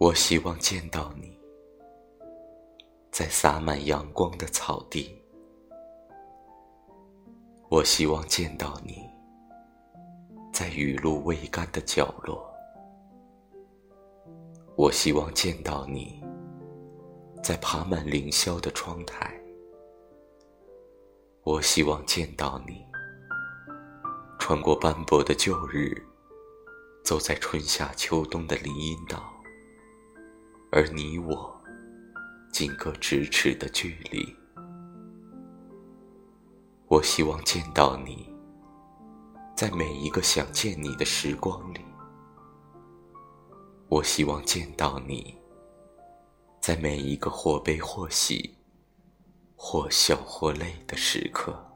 我希望见到你，在洒满阳光的草地。我希望见到你，在雨露未干的角落。我希望见到你，在爬满凌霄的窗台。我希望见到你，穿过斑驳的旧日，走在春夏秋冬的林荫道。而你我，仅隔咫尺的距离。我希望见到你，在每一个想见你的时光里。我希望见到你，在每一个或悲或喜、或笑或泪的时刻。